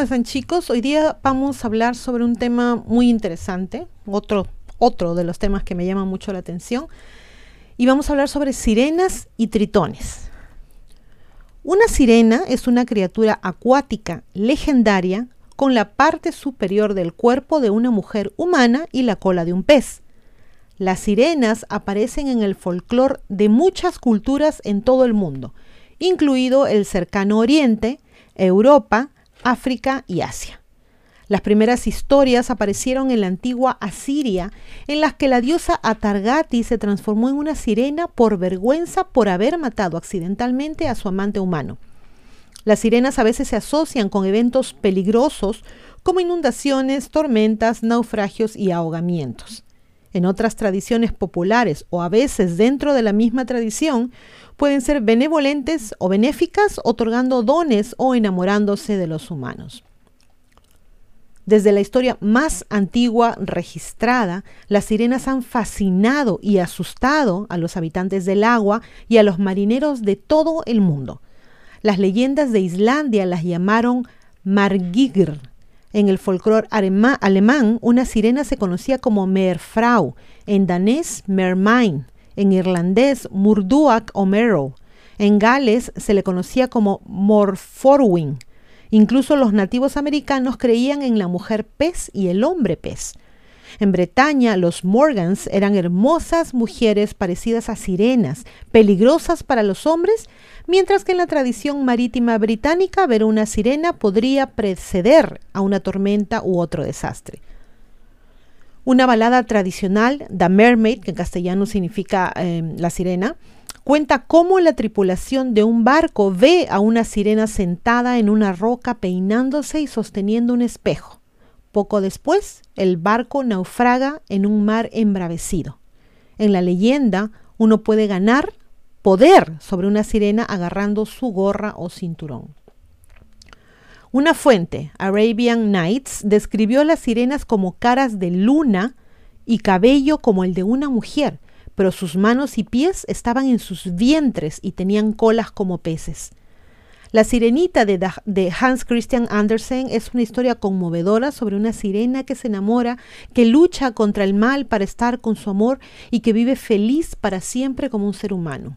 ¿Cómo están chicos? Hoy día vamos a hablar sobre un tema muy interesante, otro, otro de los temas que me llama mucho la atención, y vamos a hablar sobre sirenas y tritones. Una sirena es una criatura acuática legendaria con la parte superior del cuerpo de una mujer humana y la cola de un pez. Las sirenas aparecen en el folclore de muchas culturas en todo el mundo, incluido el cercano Oriente, Europa, África y Asia. Las primeras historias aparecieron en la antigua Asiria, en las que la diosa Atargati se transformó en una sirena por vergüenza por haber matado accidentalmente a su amante humano. Las sirenas a veces se asocian con eventos peligrosos como inundaciones, tormentas, naufragios y ahogamientos. En otras tradiciones populares o a veces dentro de la misma tradición, pueden ser benevolentes o benéficas, otorgando dones o enamorándose de los humanos. Desde la historia más antigua registrada, las sirenas han fascinado y asustado a los habitantes del agua y a los marineros de todo el mundo. Las leyendas de Islandia las llamaron Margigr. En el folclore alemán, una sirena se conocía como Merfrau, en danés Mermain, en irlandés Murduak o Merrow. En Gales se le conocía como Morforwing. Incluso los nativos americanos creían en la mujer pez y el hombre pez. En Bretaña, los Morgans eran hermosas mujeres parecidas a sirenas, peligrosas para los hombres, mientras que en la tradición marítima británica ver una sirena podría preceder a una tormenta u otro desastre. Una balada tradicional, The Mermaid, que en castellano significa em, la sirena, cuenta cómo la tripulación de un barco ve a una sirena sentada en una roca peinándose y sosteniendo un espejo. Poco después, el barco naufraga en un mar embravecido. En la leyenda, uno puede ganar poder sobre una sirena agarrando su gorra o cinturón. Una fuente, Arabian Nights, describió las sirenas como caras de luna y cabello como el de una mujer, pero sus manos y pies estaban en sus vientres y tenían colas como peces. La sirenita de, de, Hans Christian Andersen es una historia conmovedora sobre una sirena que se enamora, que lucha contra el mal para estar con su amor y que vive feliz para siempre como un ser humano.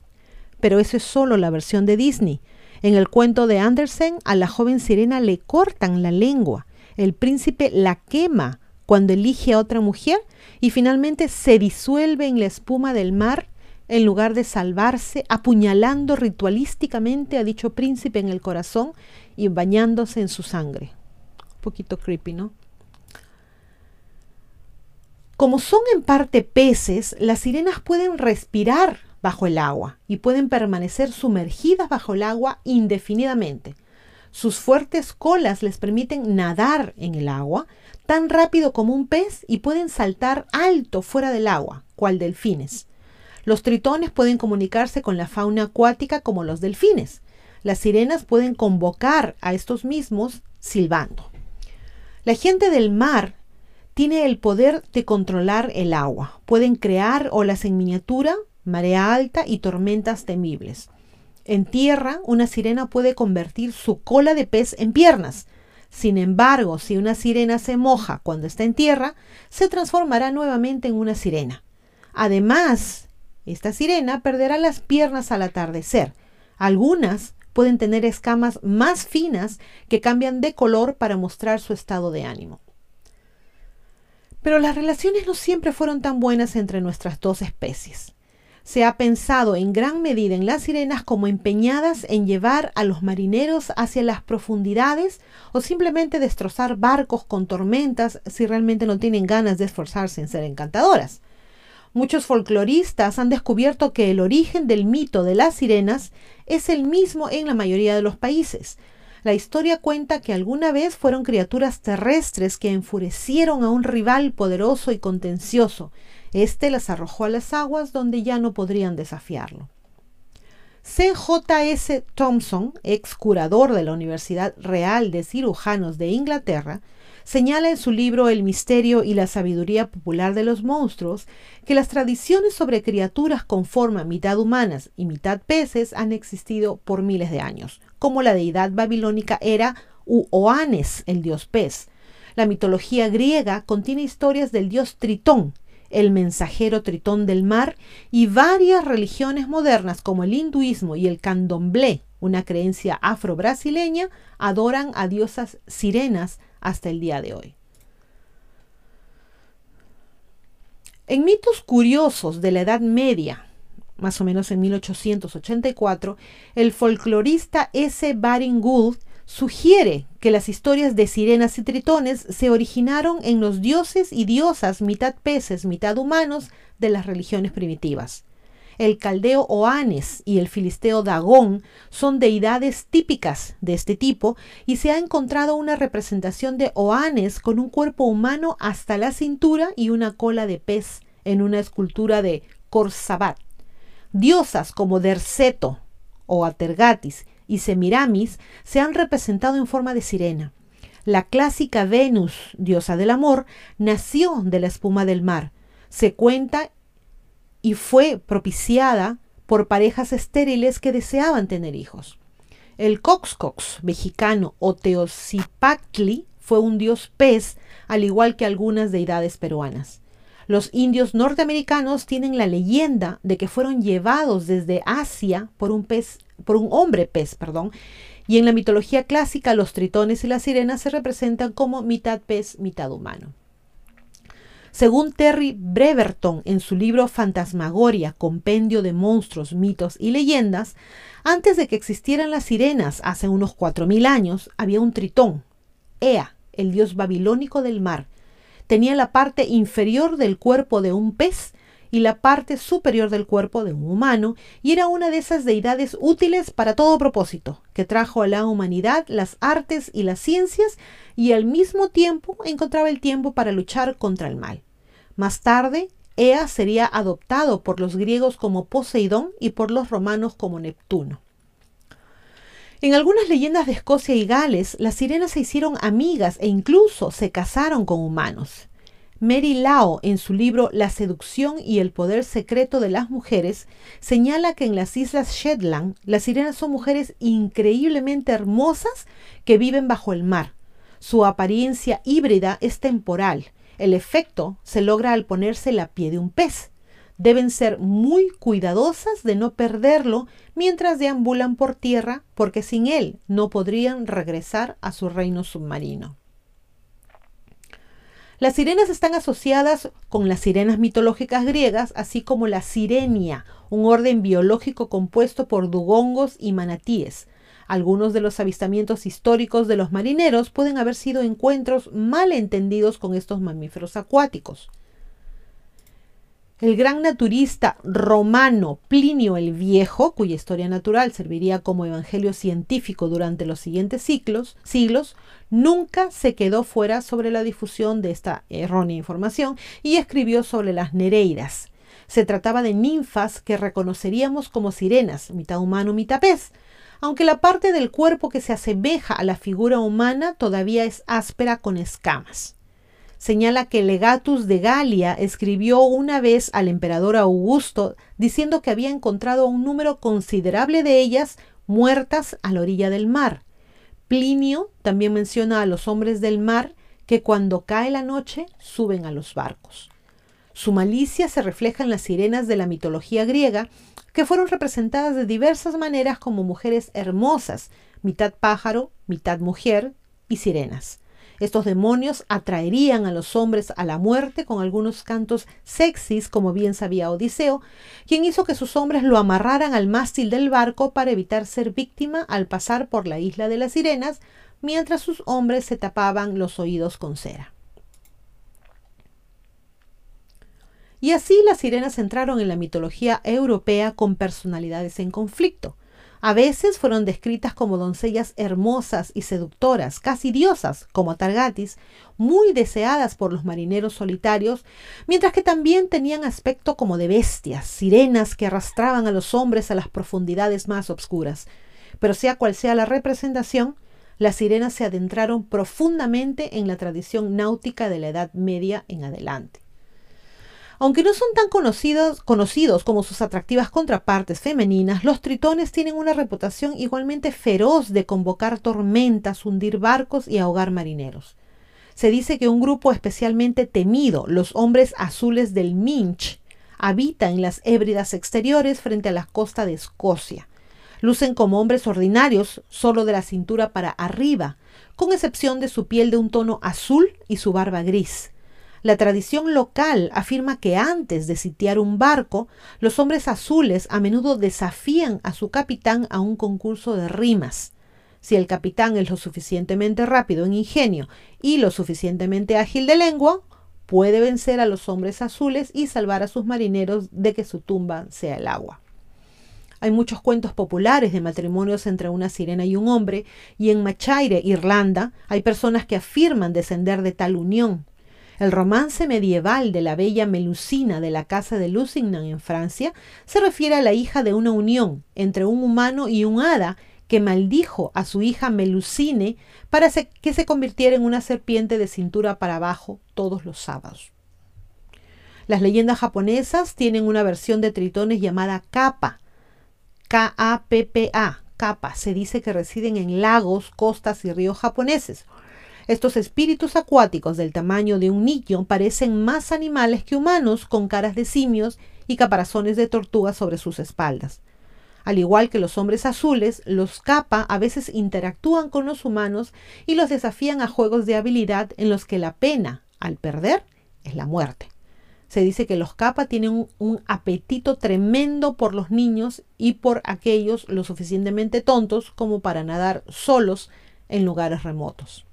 Pero eso es solo la versión de Disney. En el cuento de Andersen, a la joven sirena le cortan la lengua. El príncipe la quema cuando elige a otra mujer y finalmente se disuelve en la espuma del mar en lugar de salvarse, apuñalando ritualísticamente a dicho príncipe en el corazón y bañándose en su sangre. Un poquito creepy, ¿no? Como son en parte peces, las sirenas pueden respirar bajo el agua y pueden permanecer sumergidas bajo el agua indefinidamente. Sus fuertes colas les permiten nadar en el agua tan rápido como un pez y pueden saltar alto fuera del agua, cual delfines. Los tritones pueden comunicarse con la fauna acuática como los delfines. Las sirenas pueden convocar a estos mismos silbando. La gente del mar tiene el poder de controlar el agua. Pueden crear olas en miniatura marea alta y tormentas temibles. En tierra, una sirena puede convertir su cola de pez en piernas. Sin embargo, si una sirena se moja cuando está en tierra, se transformará nuevamente en una sirena. Además, esta sirena perderá las piernas al atardecer. Algunas pueden tener escamas más finas que cambian de color para mostrar su estado de ánimo. Pero las relaciones no siempre fueron tan buenas entre nuestras dos especies se ha pensado en gran medida en las sirenas como empeñadas en llevar a los marineros hacia las profundidades o simplemente destrozar barcos con tormentas si realmente no tienen ganas de esforzarse en ser encantadoras. Muchos folcloristas han descubierto que el origen del mito de las sirenas es el mismo en la mayoría de los países. La historia cuenta que alguna vez fueron criaturas terrestres que enfurecieron a un rival poderoso y contencioso, este las arrojó a las aguas donde ya no podrían desafiarlo. C.J.S. Thompson, ex curador de la Universidad Real de Cirujanos de Inglaterra, señala en su libro El misterio y la sabiduría popular de los monstruos que las tradiciones sobre criaturas con forma mitad humanas y mitad peces han existido por miles de años, como la deidad babilónica Hera u Oanes, el dios pez. La mitología griega contiene historias del dios Tritón, el mensajero Tritón del mar, y varias religiones modernas como el hinduismo y el candomblé, una creencia afro-brasileña, adoran a diosas sirenas hasta el día de hoy. En mitos curiosos de la Edad Media, más o menos en 1884, el folclorista S. Baring Gould sugiere que las historias de sirenas y tritones se originaron en los dioses y diosas mitad peces, mitad humanos de las religiones primitivas. El caldeo Oanes y el filisteo Dagón son deidades típicas de este tipo y se ha encontrado una representación de Oanes con un cuerpo humano hasta la cintura y una cola de pez en una escultura de Corsabat. Diosas como Derceto o Atergatis y Semiramis se han representado en forma de sirena. La clásica Venus, diosa del amor, nació de la espuma del mar. Se cuenta y fue propiciada por parejas estériles que deseaban tener hijos. El Coxcox mexicano o Teocipactli fue un dios pez, al igual que algunas deidades peruanas. Los indios norteamericanos tienen la leyenda de que fueron llevados desde Asia por un pez por un hombre pez, perdón, y en la mitología clásica los tritones y las sirenas se representan como mitad pez, mitad humano. Según Terry Breverton en su libro Fantasmagoria, Compendio de Monstruos, Mitos y Leyendas, antes de que existieran las sirenas hace unos 4.000 años, había un tritón, Ea, el dios babilónico del mar. Tenía la parte inferior del cuerpo de un pez y la parte superior del cuerpo de un humano, y era una de esas deidades útiles para todo propósito, que trajo a la humanidad las artes y las ciencias, y al mismo tiempo encontraba el tiempo para luchar contra el mal. Más tarde, Ea sería adoptado por los griegos como Poseidón y por los romanos como Neptuno. En algunas leyendas de Escocia y Gales, las sirenas se hicieron amigas e incluso se casaron con humanos. Mary Lao, en su libro La seducción y el poder secreto de las mujeres, señala que en las islas Shetland las sirenas son mujeres increíblemente hermosas que viven bajo el mar. Su apariencia híbrida es temporal. El efecto se logra al ponerse la pie de un pez. Deben ser muy cuidadosas de no perderlo mientras deambulan por tierra porque sin él no podrían regresar a su reino submarino. Las sirenas están asociadas con las sirenas mitológicas griegas, así como la sirenia, un orden biológico compuesto por dugongos y manatíes. Algunos de los avistamientos históricos de los marineros pueden haber sido encuentros mal entendidos con estos mamíferos acuáticos. El gran naturista romano Plinio el Viejo, cuya historia natural serviría como evangelio científico durante los siguientes siglos, siglos, nunca se quedó fuera sobre la difusión de esta errónea información y escribió sobre las Nereidas. Se trataba de ninfas que reconoceríamos como sirenas, mitad humano, mitad pez, aunque la parte del cuerpo que se asemeja a la figura humana todavía es áspera con escamas señala que Legatus de Galia escribió una vez al emperador Augusto diciendo que había encontrado un número considerable de ellas muertas a la orilla del mar. Plinio también menciona a los hombres del mar que cuando cae la noche suben a los barcos. Su malicia se refleja en las sirenas de la mitología griega, que fueron representadas de diversas maneras como mujeres hermosas, mitad pájaro, mitad mujer y sirenas. Estos demonios atraerían a los hombres a la muerte con algunos cantos sexys, como bien sabía Odiseo, quien hizo que sus hombres lo amarraran al mástil del barco para evitar ser víctima al pasar por la isla de las sirenas, mientras sus hombres se tapaban los oídos con cera. Y así las sirenas entraron en la mitología europea con personalidades en conflicto. A veces fueron descritas como doncellas hermosas y seductoras, casi diosas, como Targatis, muy deseadas por los marineros solitarios, mientras que también tenían aspecto como de bestias, sirenas que arrastraban a los hombres a las profundidades más obscuras. Pero sea cual sea la representación, las sirenas se adentraron profundamente en la tradición náutica de la Edad Media en adelante. Aunque no son tan conocidos, como sus atractivas contrapartes femeninas, los tritones tienen una reputación igualmente feroz de convocar tormentas, hundir barcos y ahogar marineros. Se dice que un grupo especialmente temido, los hombres azules del Minch, habita en las hébridas exteriores frente a la costa de Escocia. Lucen como hombres ordinarios, solo de la cintura para arriba, con excepción de su piel de un tono azul y su barba gris. La tradición local afirma que antes de sitiar un barco, los hombres azules a menudo desafían a su capitán a un concurso de rimas. Si el capitán es lo suficientemente rápido en ingenio y lo suficientemente ágil de lengua, puede vencer a los hombres azules y salvar a sus marineros de que su tumba sea el agua. Hay muchos cuentos populares de matrimonios entre una sirena y un hombre, y en Machaire, Irlanda, hay personas que afirman descender de tal unión. El romance medieval de la bella Melusina de la casa de Lusignan en Francia se refiere a la hija de una unión entre un humano y un hada que maldijo a su hija Melusine para que se convirtiera en una serpiente de cintura para abajo todos los sábados. Las leyendas japonesas tienen una versión de tritones llamada Kappa, K-A-P-P-A, Kappa. Se dice que residen en lagos, costas y ríos japoneses, estos espíritus acuáticos del tamaño de un niño parecen más animales que humanos con caras de simios y caparazones de tortuga sobre sus espaldas. Al igual que los hombres azules, los kappa a veces interactúan con los humanos y los desafían a juegos de habilidad en los que la pena, al perder, es la muerte. Se dice que los kappa tienen un, apetito tremendo por los niños y por aquellos lo suficientemente tontos como para nadar solos en lugares remotos.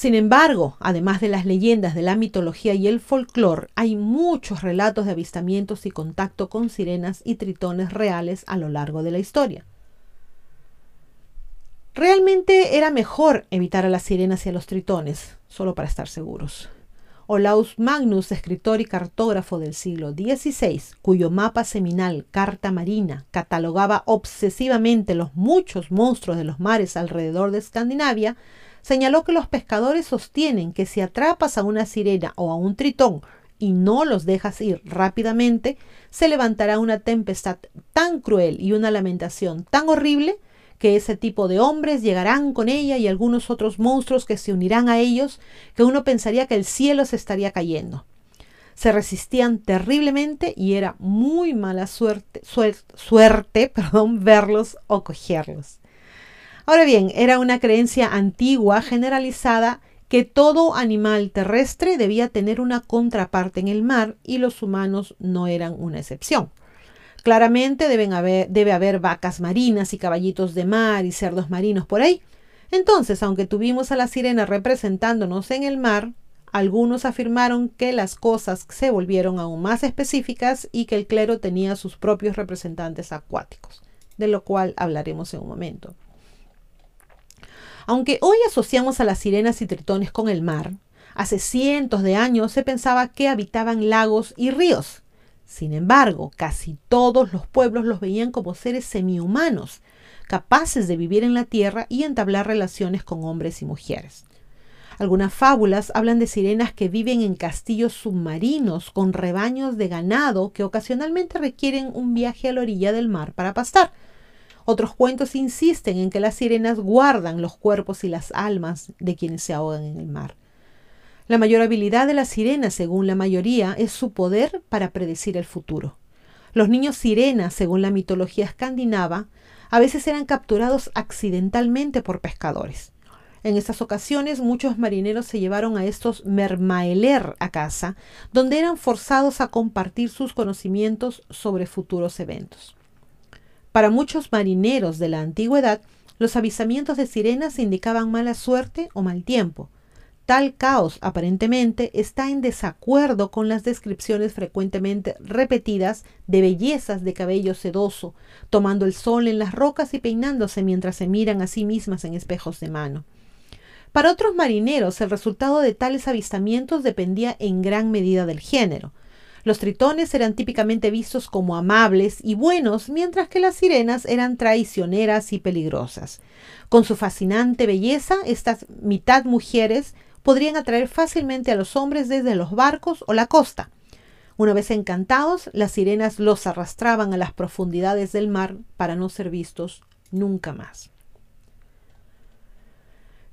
Sin embargo, además de las leyendas de la mitología y el folclore, hay muchos relatos de avistamientos y contacto con sirenas y tritones reales a lo largo de la historia. Realmente era mejor evitar a las sirenas y a los tritones, solo para estar seguros. Olaus Magnus, escritor y cartógrafo del siglo XVI, cuyo mapa seminal Carta Marina catalogaba obsesivamente los muchos monstruos de los mares alrededor de Escandinavia, señaló que los pescadores sostienen que si atrapas a una sirena o a un tritón y no los dejas ir rápidamente, se levantará una tempestad tan cruel y una lamentación tan horrible que ese tipo de hombres llegarán con ella y algunos otros monstruos que se unirán a ellos, que uno pensaría que el cielo se estaría cayendo. Se resistían terriblemente y era muy mala suerte, suerte perdón, verlos o cogerlos. Ahora bien, era una creencia antigua generalizada que todo animal terrestre debía tener una contraparte en el mar y los humanos no eran una excepción. Claramente deben haber, debe haber vacas marinas y caballitos de mar y cerdos marinos por ahí. Entonces, aunque tuvimos a la sirena representándonos en el mar, algunos afirmaron que las cosas se volvieron aún más específicas y que el clero tenía sus propios representantes acuáticos, de lo cual hablaremos en un momento. Aunque hoy asociamos a las sirenas y tritones con el mar, hace cientos de años se pensaba que habitaban lagos y ríos. Sin embargo, casi todos los pueblos los veían como seres semihumanos, capaces de vivir en la tierra y entablar relaciones con hombres y mujeres. Algunas fábulas hablan de sirenas que viven en castillos submarinos con rebaños de ganado que ocasionalmente requieren un viaje a la orilla del mar para pastar. Otros cuentos insisten en que las sirenas guardan los cuerpos y las almas de quienes se ahogan en el mar. La mayor habilidad de las sirenas, según la mayoría, es su poder para predecir el futuro. Los niños sirenas, según la mitología escandinava, a veces eran capturados accidentalmente por pescadores. En estas ocasiones muchos marineros se llevaron a estos mermaeler a casa, donde eran forzados a compartir sus conocimientos sobre futuros eventos. Para muchos marineros de la antigüedad, los avisamientos de sirenas indicaban mala suerte o mal tiempo. Tal caos aparentemente está en desacuerdo con las descripciones frecuentemente repetidas de bellezas de cabello sedoso, tomando el sol en las rocas y peinándose mientras se miran a sí mismas en espejos de mano. Para otros marineros, el resultado de tales avistamientos dependía en gran medida del género. Los tritones eran típicamente vistos como amables y buenos, mientras que las sirenas eran traicioneras y peligrosas. Con su fascinante belleza, estas mitad mujeres podrían atraer fácilmente a los hombres desde los barcos o la costa. Una vez encantados, las sirenas los arrastraban a las profundidades del mar para no ser vistos nunca más.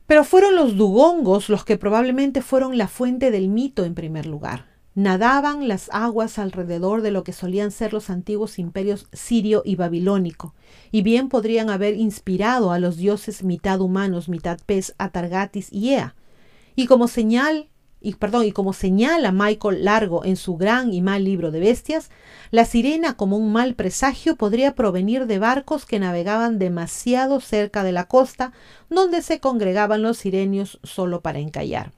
Pero fueron los dugongos los que probablemente fueron la fuente del mito en primer lugar. Nadaban las aguas alrededor de lo que solían ser los antiguos imperios sirio y babilónico, y bien podrían haber inspirado a los dioses mitad humanos, mitad pez, Atargatis y Ea. Y como señal y, perdón, y como señala Michael Largo en su gran y mal libro de bestias, la sirena como un mal presagio podría provenir de barcos que navegaban demasiado cerca de la costa, donde se congregaban los sirenios solo para encallar.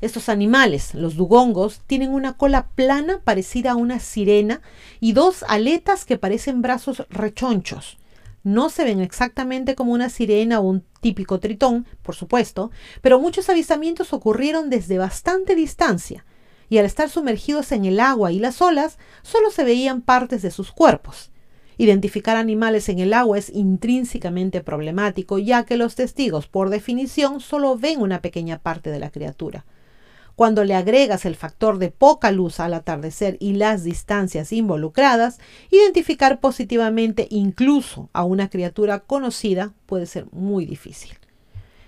Estos animales, los dugongos, tienen una cola plana parecida a una sirena y dos aletas que parecen brazos rechonchos. No se ven exactamente como una sirena o un típico tritón, por supuesto, pero muchos avistamientos ocurrieron desde bastante distancia, y al estar sumergidos en el agua y las olas, solo se veían partes de sus cuerpos. Identificar animales en el agua es intrínsecamente problemático, ya que los testigos, por definición, solo ven una pequeña parte de la criatura. Cuando le agregas el factor de poca luz al atardecer y las distancias involucradas, identificar positivamente incluso a una criatura conocida puede ser muy difícil.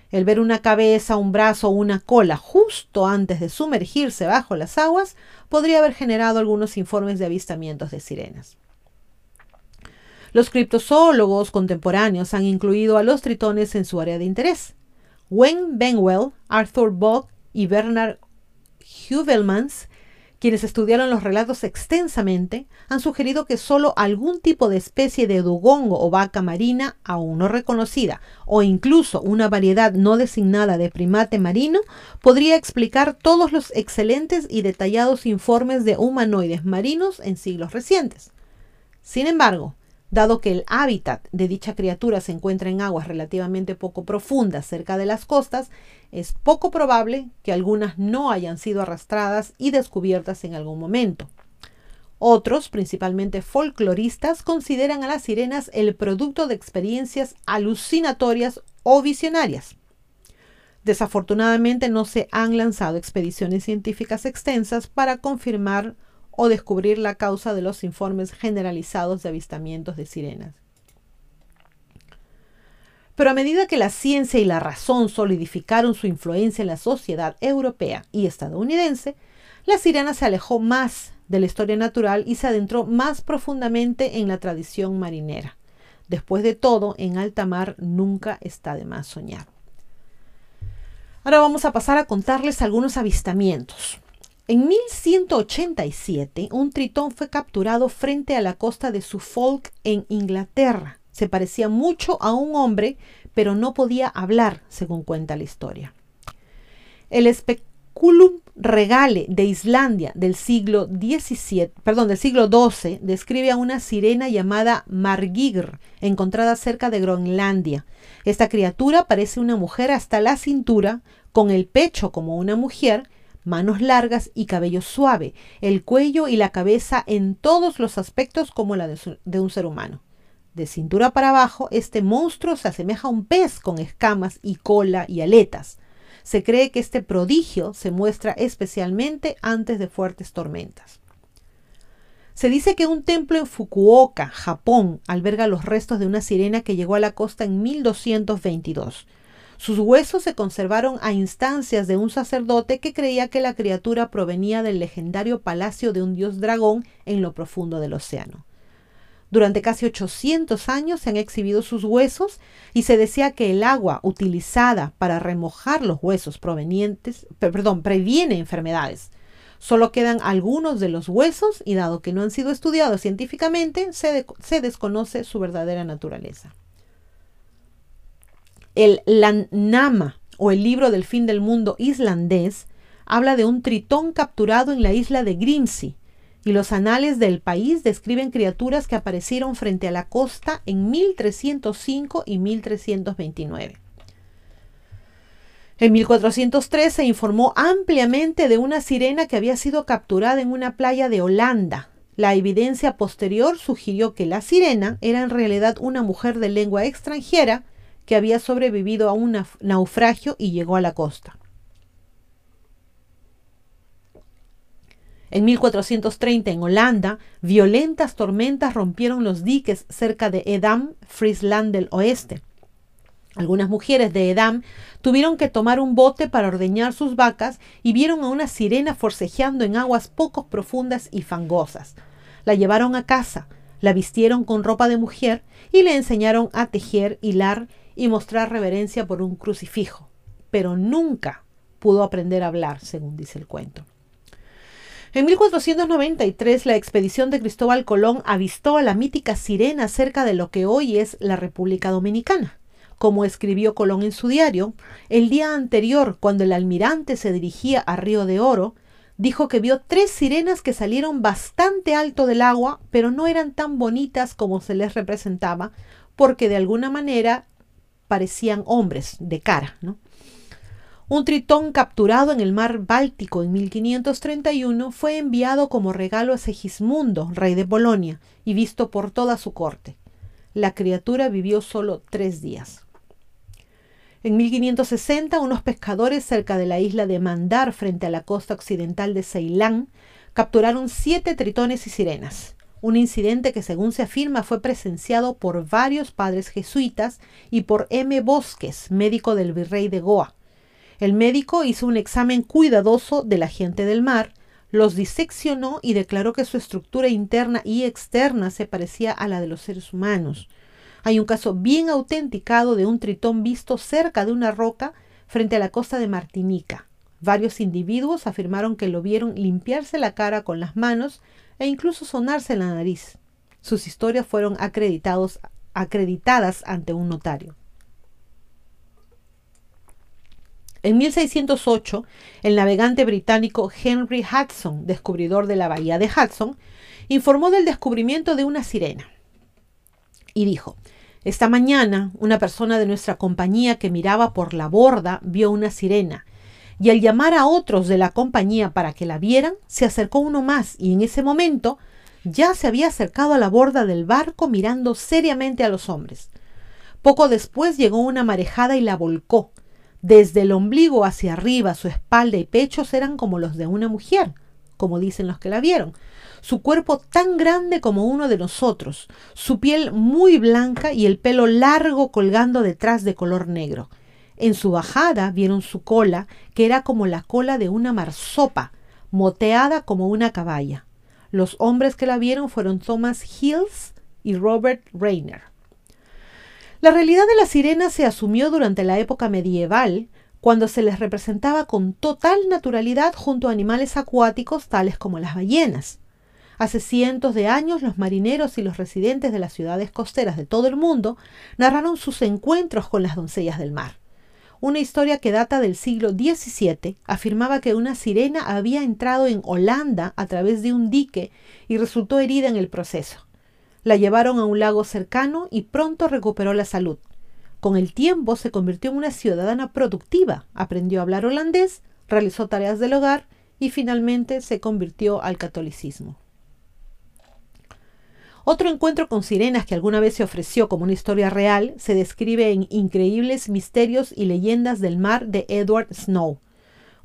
El ver una cabeza, un brazo o una cola justo antes de sumergirse bajo las aguas podría haber generado algunos informes de avistamientos de sirenas. Los criptozoólogos contemporáneos han incluido a los tritones en su área de interés. Wayne Benwell, Arthur Bock y Bernard Hubelmans, quienes estudiaron los relatos extensamente, han sugerido que solo algún tipo de especie de dugongo o vaca marina, aún no reconocida, o incluso una variedad no designada de primate marino, podría explicar todos los excelentes y detallados informes de humanoides marinos en siglos recientes. Sin embargo, Dado que el hábitat de dicha criatura se encuentra en aguas relativamente poco profundas cerca de las costas, es poco probable que algunas no hayan sido arrastradas y descubiertas en algún momento. Otros, principalmente folcloristas, consideran a las sirenas el producto de experiencias alucinatorias o visionarias. Desafortunadamente no se han lanzado expediciones científicas extensas para confirmar o descubrir la causa de los informes generalizados de avistamientos de sirenas. Pero a medida que la ciencia y la razón solidificaron su influencia en la sociedad europea y estadounidense, la sirena se alejó más de la historia natural y se adentró más profundamente en la tradición marinera. Después de todo, en alta mar nunca está de más soñar. Ahora vamos a pasar a contarles algunos avistamientos. En 1187, un tritón fue capturado frente a la costa de Suffolk en Inglaterra. Se parecía mucho a un hombre, pero no podía hablar, según cuenta la historia. El Speculum Regale de Islandia del siglo XVII, perdón, del siglo XII, describe a una sirena llamada Margigr, encontrada cerca de Groenlandia. Esta criatura parece una mujer hasta la cintura, con el pecho como una mujer, manos largas y cabello suave, el cuello y la cabeza en todos los aspectos como la de, un ser humano. De cintura para abajo, este monstruo se asemeja a un pez con escamas y cola y aletas. Se cree que este prodigio se muestra especialmente antes de fuertes tormentas. Se dice que un templo en Fukuoka, Japón, alberga los restos de una sirena que llegó a la costa en 1222. Sus huesos se conservaron a instancias de un sacerdote que creía que la criatura provenía del legendario palacio de un dios dragón en lo profundo del océano. Durante casi 800 años se han exhibido sus huesos y se decía que el agua utilizada para remojar los huesos provenientes, perdón, previene enfermedades. Solo quedan algunos de los huesos y dado que no han sido estudiados científicamente, se, se desconoce su verdadera naturaleza. El Lannama o el libro del fin del mundo islandés habla de un tritón capturado en la isla de Grimsey y los anales del país describen criaturas que aparecieron frente a la costa en 1305 y 1329. En 1403 se informó ampliamente de una sirena que había sido capturada en una playa de Holanda. La evidencia posterior sugirió que la sirena era en realidad una mujer de lengua extranjera que había sobrevivido a un naufragio y llegó a la costa. En 1430 en Holanda, violentas tormentas rompieron los diques cerca de Edam, Friesland del Oeste. Algunas mujeres de Edam tuvieron que tomar un bote para ordeñar sus vacas y vieron a una sirena forcejeando en aguas poco profundas y fangosas. La llevaron a casa, la vistieron con ropa de mujer y le enseñaron a tejer, hilar y mostrar reverencia por un crucifijo. Pero nunca pudo aprender a hablar, según dice el cuento. En 1493 la expedición de Cristóbal Colón avistó a la mítica sirena cerca de lo que hoy es la República Dominicana. Como escribió Colón en su diario, el día anterior, cuando el almirante se dirigía a Río de Oro, dijo que vio tres sirenas que salieron bastante alto del agua, pero no eran tan bonitas como se les representaba, porque de alguna manera parecían hombres de cara. ¿no? Un tritón capturado en el mar Báltico en 1531 fue enviado como regalo a Segismundo, rey de Polonia, y visto por toda su corte. La criatura vivió solo tres días. En 1560, unos pescadores cerca de la isla de Mandar, frente a la costa occidental de Ceilán, capturaron siete tritones y sirenas. Un incidente que, según se afirma, fue presenciado por varios padres jesuitas y por M. Bosques, médico del virrey de Goa. El médico hizo un examen cuidadoso de la gente del mar, los diseccionó y declaró que su estructura interna y externa se parecía a la de los seres humanos. Hay un caso bien autenticado de un tritón visto cerca de una roca frente a la costa de Martinica. Varios individuos afirmaron que lo vieron limpiarse la cara con las manos e incluso sonarse la nariz. Sus historias fueron acreditadas ante un notario. En 1608, el navegante británico Henry Hudson, descubridor de la bahía de Hudson, informó del descubrimiento de una sirena. Y dijo, esta mañana una persona de nuestra compañía que miraba por la borda vio una sirena, y al llamar a otros de la compañía para que la vieran, se acercó uno más y en ese momento ya se había acercado a la borda del barco mirando seriamente a los hombres. Poco después llegó una marejada y la volcó, desde el ombligo hacia arriba, su espalda y pechos eran como los de una mujer, como dicen los que la vieron. Su cuerpo tan grande como uno de nosotros, su piel muy blanca y el pelo largo colgando detrás de color negro. En su bajada vieron su cola, que era como la cola de una marsopa, moteada como una caballa. Los hombres que la vieron fueron Thomas Hills y Robert Rayner. La realidad de las sirenas se asumió durante la época medieval, cuando se les representaba con total naturalidad junto a animales acuáticos tales como las ballenas. Hace cientos de años los marineros y los residentes de las ciudades costeras de todo el mundo narraron sus encuentros con las doncellas del mar. Una historia que data del siglo XVII afirmaba que una sirena había entrado en Holanda a través de un dique y resultó herida en el proceso. La llevaron a un lago cercano y pronto recuperó la salud. Con el tiempo se convirtió en una ciudadana productiva, aprendió a hablar holandés, realizó tareas del hogar y finalmente se convirtió al catolicismo. Otro encuentro con sirenas que alguna vez se ofreció como una historia real se describe en Increíbles Misterios y Leyendas del Mar de Edward Snow.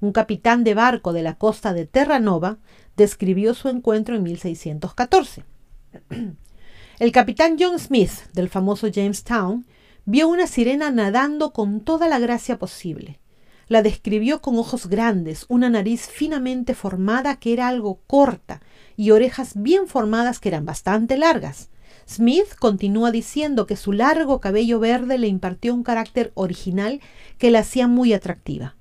Un capitán de barco de la costa de Terranova describió su encuentro en 1614. El capitán John Smith, del famoso Jamestown, vio una sirena nadando con toda la gracia posible. La describió con ojos grandes, una nariz finamente formada que era algo corta y orejas bien formadas que eran bastante largas. Smith continúa diciendo que su largo cabello verde le impartió un carácter original que la hacía muy atractiva.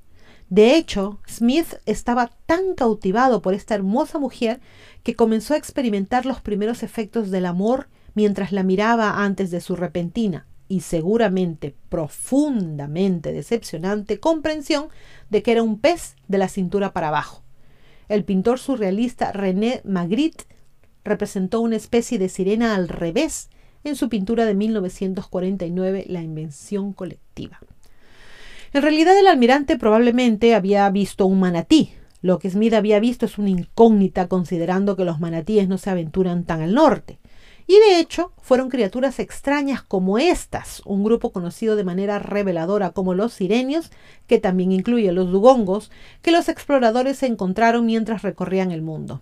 De hecho, Smith estaba tan cautivado por esta hermosa mujer que comenzó a experimentar los primeros efectos del amor mientras la miraba antes de su repentina y seguramente profundamente decepcionante comprensión de que era un pez de la cintura para abajo. El pintor surrealista René Magritte representó una especie de sirena al revés en su pintura de 1949, La invención colectiva. En realidad el almirante probablemente había visto un manatí. Lo que Smith había visto es una incógnita considerando que los manatíes no se aventuran tan al norte. Y de hecho, fueron criaturas extrañas como estas, un grupo conocido de manera reveladora como los sirenios, que también incluye los dugongos, que los exploradores encontraron mientras recorrían el mundo.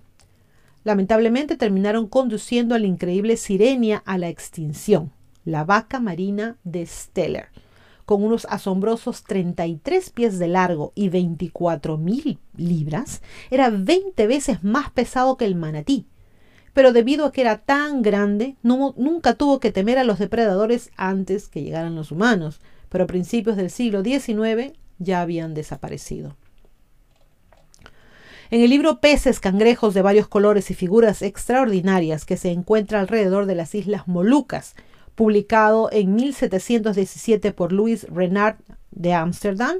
lamentablemente terminaron conduciendo a la increíble sirenia a la extinción, la vaca marina de Steller, con unos asombrosos 33 pies de largo y 24 mil libras, era 20 veces más pesado que el manatí. Pero debido a que era tan grande, nunca tuvo que temer a los depredadores antes que llegaran los humanos, pero a principios del siglo XIX ya habían desaparecido. En el libro Peces, cangrejos de varios colores y figuras extraordinarias que se encuentra alrededor de las Islas Molucas, publicado en 1717 por Louis Renard de Ámsterdam,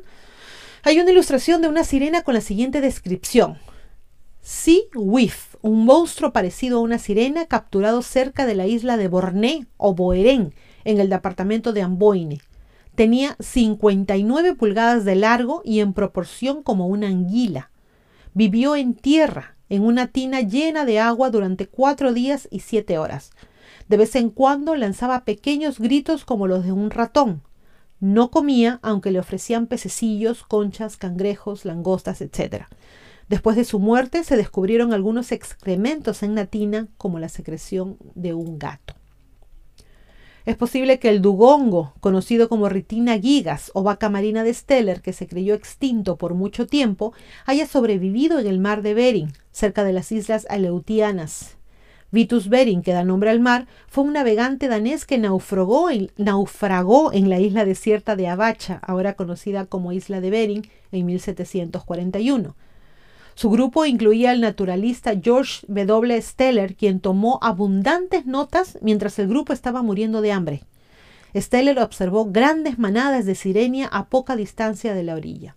hay una ilustración de una sirena con la siguiente descripción. Sea Whiff, un monstruo parecido a una sirena capturado cerca de la isla de Borné o Boeren, en el departamento de Amboine. Tenía 59 pulgadas de largo y en proporción como una anguila. Vivió en tierra, en una tina llena de agua durante cuatro días y siete horas. De vez en cuando lanzaba pequeños gritos como los de un ratón. No comía, aunque le ofrecían pececillos, conchas, cangrejos, langostas, etc. Después de su muerte se descubrieron algunos excrementos en la tina, como la secreción de un gato. Es posible que el dugongo, conocido como Ritina gigas o vaca marina de Steller, que se creyó extinto por mucho tiempo, haya sobrevivido en el mar de Bering, cerca de las islas Aleutianas. Vitus Bering, que da nombre al mar, fue un navegante danés que naufragó en, naufragó en la isla desierta de Abacha, ahora conocida como isla de Bering, en 1741. Su grupo incluía al naturalista George W. Steller, quien tomó abundantes notas mientras el grupo estaba muriendo de hambre. Steller observó grandes manadas de sirenia a poca distancia de la orilla.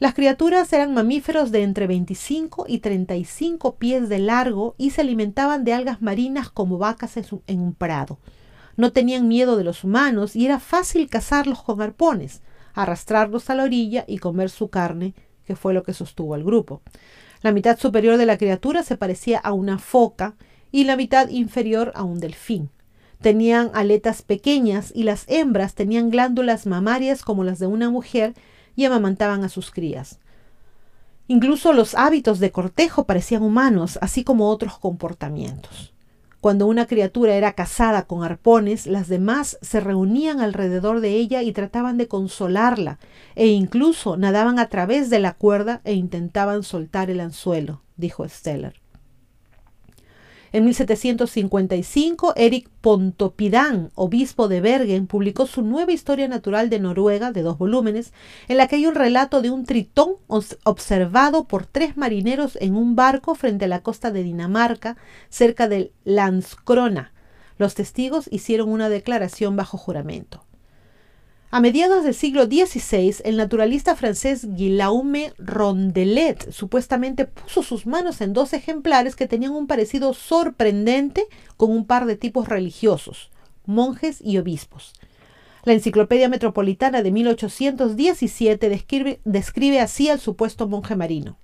Las criaturas eran mamíferos de entre 25 y 35 pies de largo y se alimentaban de algas marinas como vacas en un prado. No tenían miedo de los humanos y era fácil cazarlos con arpones, arrastrarlos a la orilla y comer su carne que fue lo que sostuvo al grupo. La mitad superior de la criatura se parecía a una foca y la mitad inferior a un delfín. Tenían aletas pequeñas y las hembras tenían glándulas mamarias como las de una mujer y amamantaban a sus crías. Incluso los hábitos de cortejo parecían humanos, así como otros comportamientos. Cuando una criatura era cazada con arpones, las demás se reunían alrededor de ella y trataban de consolarla, e incluso nadaban a través de la cuerda e intentaban soltar el anzuelo, dijo Steller. En 1755, Eric Pontoppidan, obispo de Bergen, publicó su nueva historia natural de Noruega, de dos volúmenes, en la que hay un relato de un tritón observado por tres marineros en un barco frente a la costa de Dinamarca, cerca del Landskrona. Los testigos hicieron una declaración bajo juramento. A mediados del siglo XVI, el naturalista francés Guillaume Rondelet supuestamente puso sus manos en dos ejemplares que tenían un parecido sorprendente con un par de tipos religiosos, monjes y obispos. La Enciclopedia Metropolitana de 1817 describe, describe así al supuesto monje marino.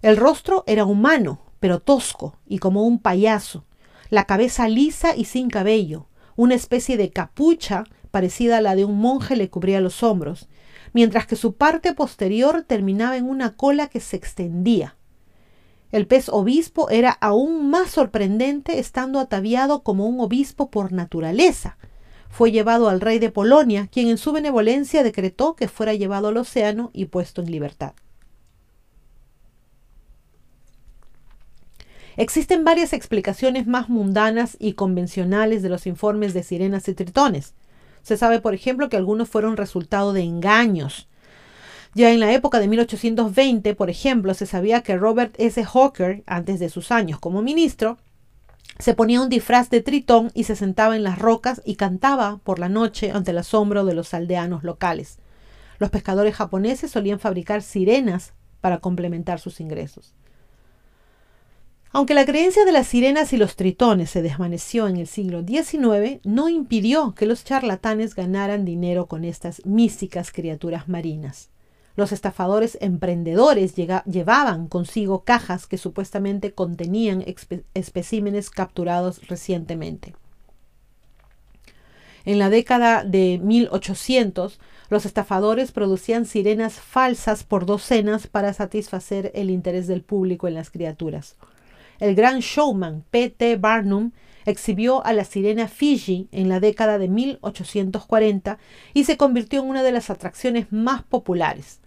El rostro era humano, pero tosco y como un payaso, la cabeza lisa y sin cabello, una especie de capucha parecida a la de un monje, le cubría los hombros, mientras que su parte posterior terminaba en una cola que se extendía. El pez obispo era aún más sorprendente estando ataviado como un obispo por naturaleza. Fue llevado al rey de Polonia, quien en su benevolencia decretó que fuera llevado al océano y puesto en libertad. Existen varias explicaciones más mundanas y convencionales de los informes de sirenas y tritones. Se sabe, por ejemplo, que algunos fueron resultado de engaños. Ya en la época de 1820, por ejemplo, se sabía que Robert S. Hawker, antes de sus años como ministro, se ponía un disfraz de tritón y se sentaba en las rocas y cantaba por la noche ante el asombro de los aldeanos locales. Los pescadores japoneses solían fabricar sirenas para complementar sus ingresos. Aunque la creencia de las sirenas y los tritones se desvaneció en el siglo XIX, no impidió que los charlatanes ganaran dinero con estas místicas criaturas marinas. Los estafadores emprendedores llevaban consigo cajas que supuestamente contenían especímenes capturados recientemente. En la década de 1800, los estafadores producían sirenas falsas por docenas para satisfacer el interés del público en las criaturas. El gran showman P.T. Barnum exhibió a la sirena Fiji en la década de 1840 y se convirtió en una de las atracciones más populares.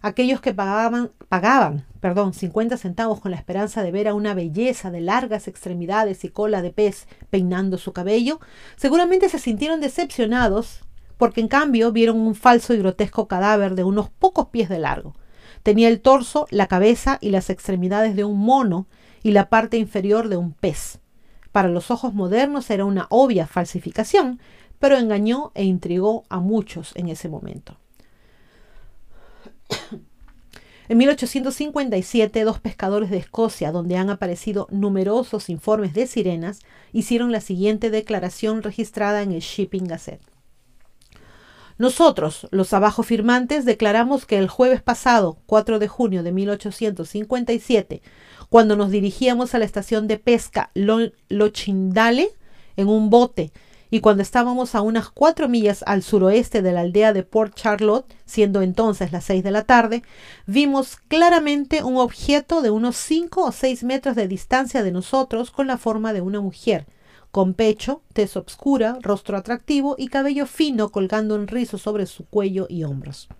Aquellos que pagaban, pagaban perdón, 50 centavos con la esperanza de ver a una belleza de largas extremidades y cola de pez peinando su cabello, seguramente se sintieron decepcionados porque en cambio vieron un falso y grotesco cadáver de unos pocos pies de largo. Tenía el torso, la cabeza y las extremidades de un mono y la parte inferior de un pez. Para los ojos modernos era una obvia falsificación, pero engañó e intrigó a muchos en ese momento. En 1857, dos pescadores de Escocia, donde han aparecido numerosos informes de sirenas, hicieron la siguiente declaración registrada en el Shipping Gazette. Nosotros, los abajo firmantes, declaramos que el jueves pasado, 4 de junio de 1857, cuando nos dirigíamos a la estación de pesca Lochindale en un bote y cuando estábamos a unas cuatro millas al suroeste de la aldea de Port Charlotte, siendo entonces las seis de la tarde, vimos claramente un objeto de unos cinco o seis metros de distancia de nosotros con la forma de una mujer, con pecho, tez obscura, rostro atractivo y cabello fino colgando en rizos sobre su cuello y hombros.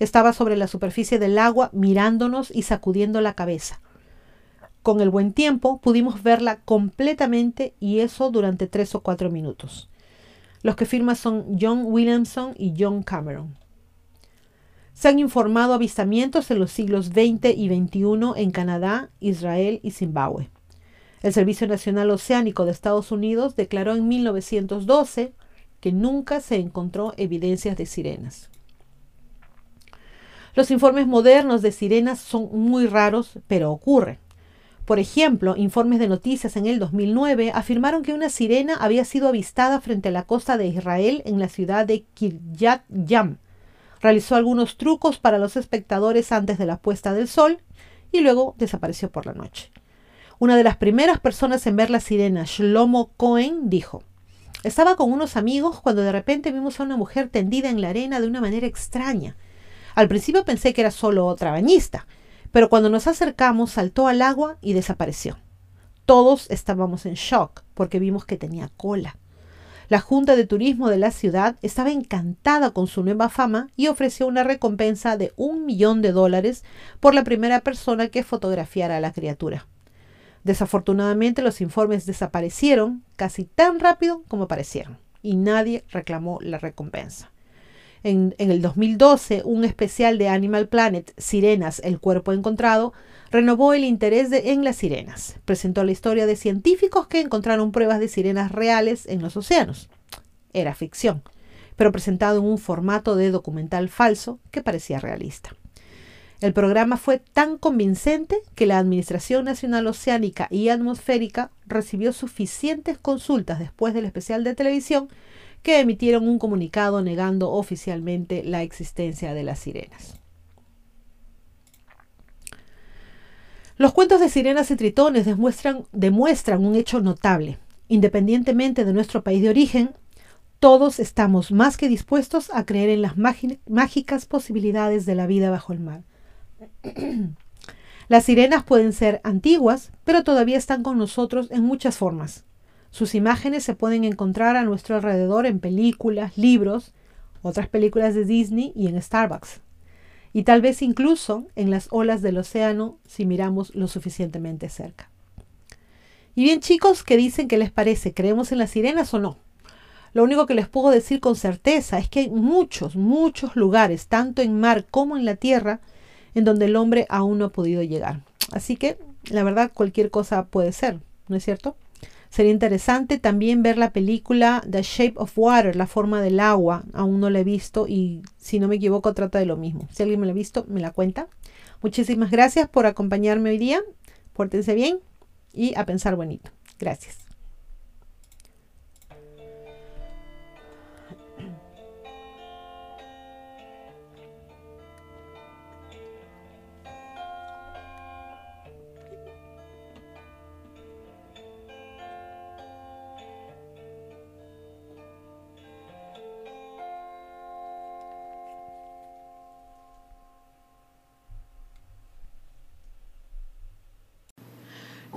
Estaba sobre la superficie del agua mirándonos y sacudiendo la cabeza. Con el buen tiempo pudimos verla completamente y eso durante tres o cuatro minutos. Los que firman son John Williamson y John Cameron. Se han informado avistamientos en los siglos XX y XXI en Canadá, Israel y Zimbabue. El Servicio Nacional Oceánico de Estados Unidos declaró en 1912 que nunca se encontró evidencias de sirenas. Los informes modernos de sirenas son muy raros, pero ocurren. Por ejemplo, informes de noticias en el 2009 afirmaron que una sirena había sido avistada frente a la costa de Israel en la ciudad de Kiryat Yam. Realizó algunos trucos para los espectadores antes de la puesta del sol y luego desapareció por la noche. Una de las primeras personas en ver la sirena, Shlomo Cohen, dijo, estaba con unos amigos cuando de repente vimos a una mujer tendida en la arena de una manera extraña. Al principio pensé que era solo otra bañista, pero cuando nos acercamos saltó al agua y desapareció. Todos estábamos en shock porque vimos que tenía cola. La Junta de Turismo de la ciudad estaba encantada con su nueva fama y ofreció una recompensa de un millón de dólares por la primera persona que fotografiara a la criatura. Desafortunadamente los informes desaparecieron casi tan rápido como aparecieron y nadie reclamó la recompensa. En, el 2012, un especial de Animal Planet, Sirenas, el cuerpo encontrado, renovó el interés en las sirenas. Presentó la historia de científicos que encontraron pruebas de sirenas reales en los océanos. Era ficción, pero presentado en un formato de documental falso que parecía realista. El programa fue tan convincente que la Administración Nacional Oceánica y Atmosférica recibió suficientes consultas después del especial de televisión que emitieron un comunicado negando oficialmente la existencia de las sirenas. Los cuentos de sirenas y tritones demuestran, un hecho notable. Independientemente de nuestro país de origen, todos estamos más que dispuestos a creer en las mágicas posibilidades de la vida bajo el mar. Las sirenas pueden ser antiguas, pero todavía están con nosotros en muchas formas. Sus imágenes se pueden encontrar a nuestro alrededor en películas, libros, otras películas de Disney y en Starbucks. Y tal vez incluso en las olas del océano si miramos lo suficientemente cerca. Y bien chicos, ¿qué dicen que les parece? ¿Creemos en las sirenas o no? Lo único que les puedo decir con certeza es que hay muchos, muchos lugares, tanto en mar como en la tierra, en donde el hombre aún no ha podido llegar. Así que, la verdad, cualquier cosa puede ser, ¿no es cierto? Sería interesante también ver la película The Shape of Water, La forma del agua. Aún no la he visto y si no me equivoco trata de lo mismo. Si alguien me la ha visto, me la cuenta. Muchísimas gracias por acompañarme hoy día. Pórtense bien y a pensar bonito. Gracias.